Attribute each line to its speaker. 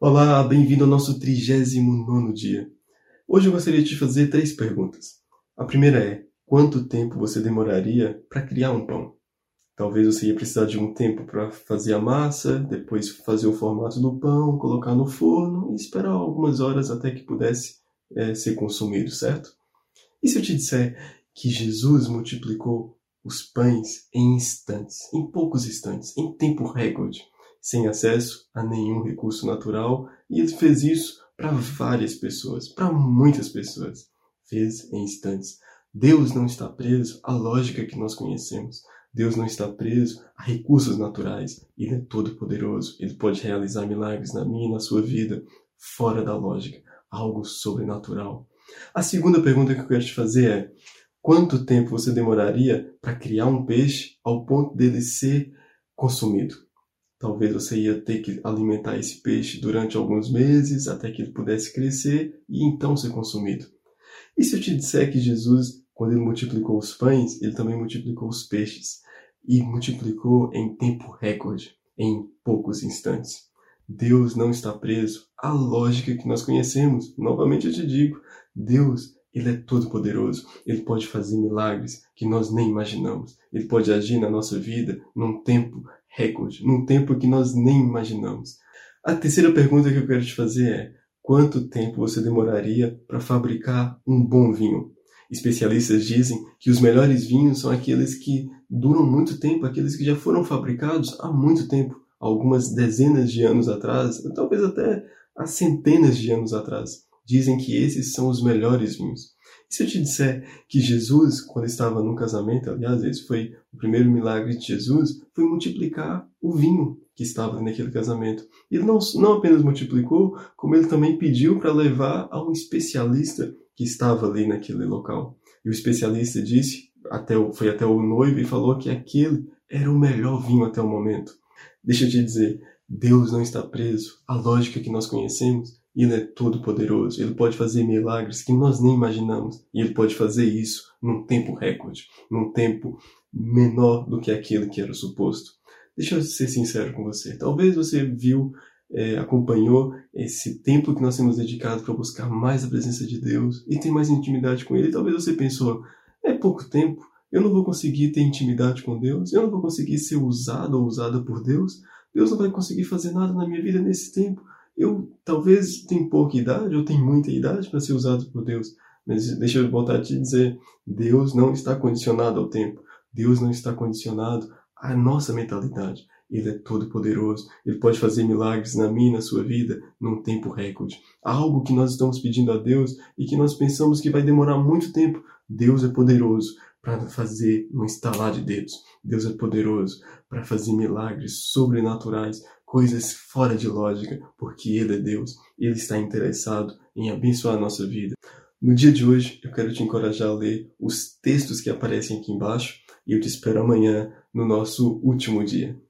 Speaker 1: Olá, bem-vindo ao nosso 39 dia. Hoje eu gostaria de te fazer três perguntas. A primeira é: quanto tempo você demoraria para criar um pão? Talvez você ia precisar de um tempo para fazer a massa, depois fazer o formato do pão, colocar no forno e esperar algumas horas até que pudesse é, ser consumido, certo? E se eu te disser que Jesus multiplicou os pães em instantes, em poucos instantes, em tempo recorde? Sem acesso a nenhum recurso natural, e ele fez isso para várias pessoas, para muitas pessoas. Fez em instantes. Deus não está preso à lógica que nós conhecemos. Deus não está preso a recursos naturais. Ele é todo poderoso. Ele pode realizar milagres na minha e na sua vida, fora da lógica, algo sobrenatural. A segunda pergunta que eu quero te fazer é: quanto tempo você demoraria para criar um peixe ao ponto dele ser consumido? Talvez você ia ter que alimentar esse peixe durante alguns meses até que ele pudesse crescer e então ser consumido. E se eu te disser que Jesus, quando ele multiplicou os pães, ele também multiplicou os peixes e multiplicou em tempo recorde, em poucos instantes? Deus não está preso à lógica que nós conhecemos. Novamente eu te digo, Deus ele é todo poderoso. Ele pode fazer milagres que nós nem imaginamos. Ele pode agir na nossa vida num tempo recorde, num tempo que nós nem imaginamos. A terceira pergunta que eu quero te fazer é: quanto tempo você demoraria para fabricar um bom vinho? Especialistas dizem que os melhores vinhos são aqueles que duram muito tempo, aqueles que já foram fabricados há muito tempo, algumas dezenas de anos atrás, talvez até há centenas de anos atrás. Dizem que esses são os melhores vinhos. Se eu te disser que Jesus, quando estava num casamento, aliás, esse foi o primeiro milagre de Jesus, foi multiplicar o vinho que estava naquele casamento. Ele não, não apenas multiplicou, como ele também pediu para levar a um especialista que estava ali naquele local. E o especialista disse, até o, foi até o noivo e falou que aquele era o melhor vinho até o momento. Deixa eu te dizer, Deus não está preso à lógica que nós conhecemos ele é todo poderoso, ele pode fazer milagres que nós nem imaginamos, e ele pode fazer isso num tempo recorde, num tempo menor do que aquele que era suposto. Deixa eu ser sincero com você. Talvez você viu, é, acompanhou esse tempo que nós temos dedicado para buscar mais a presença de Deus e ter mais intimidade com Ele. Talvez você pensou, é pouco tempo, eu não vou conseguir ter intimidade com Deus, eu não vou conseguir ser usado ou usada por Deus, Deus não vai conseguir fazer nada na minha vida nesse tempo. Eu talvez tenha pouca idade ou tenha muita idade para ser usado por Deus, mas deixa eu voltar a te dizer: Deus não está condicionado ao tempo, Deus não está condicionado à nossa mentalidade. Ele é todo poderoso, ele pode fazer milagres na minha e na sua vida num tempo recorde. Algo que nós estamos pedindo a Deus e que nós pensamos que vai demorar muito tempo. Deus é poderoso para fazer um estalar de dedos. Deus é poderoso para fazer milagres sobrenaturais coisas fora de lógica, porque Ele é Deus e Ele está interessado em abençoar a nossa vida. No dia de hoje, eu quero te encorajar a ler os textos que aparecem aqui embaixo e eu te espero amanhã no nosso último dia.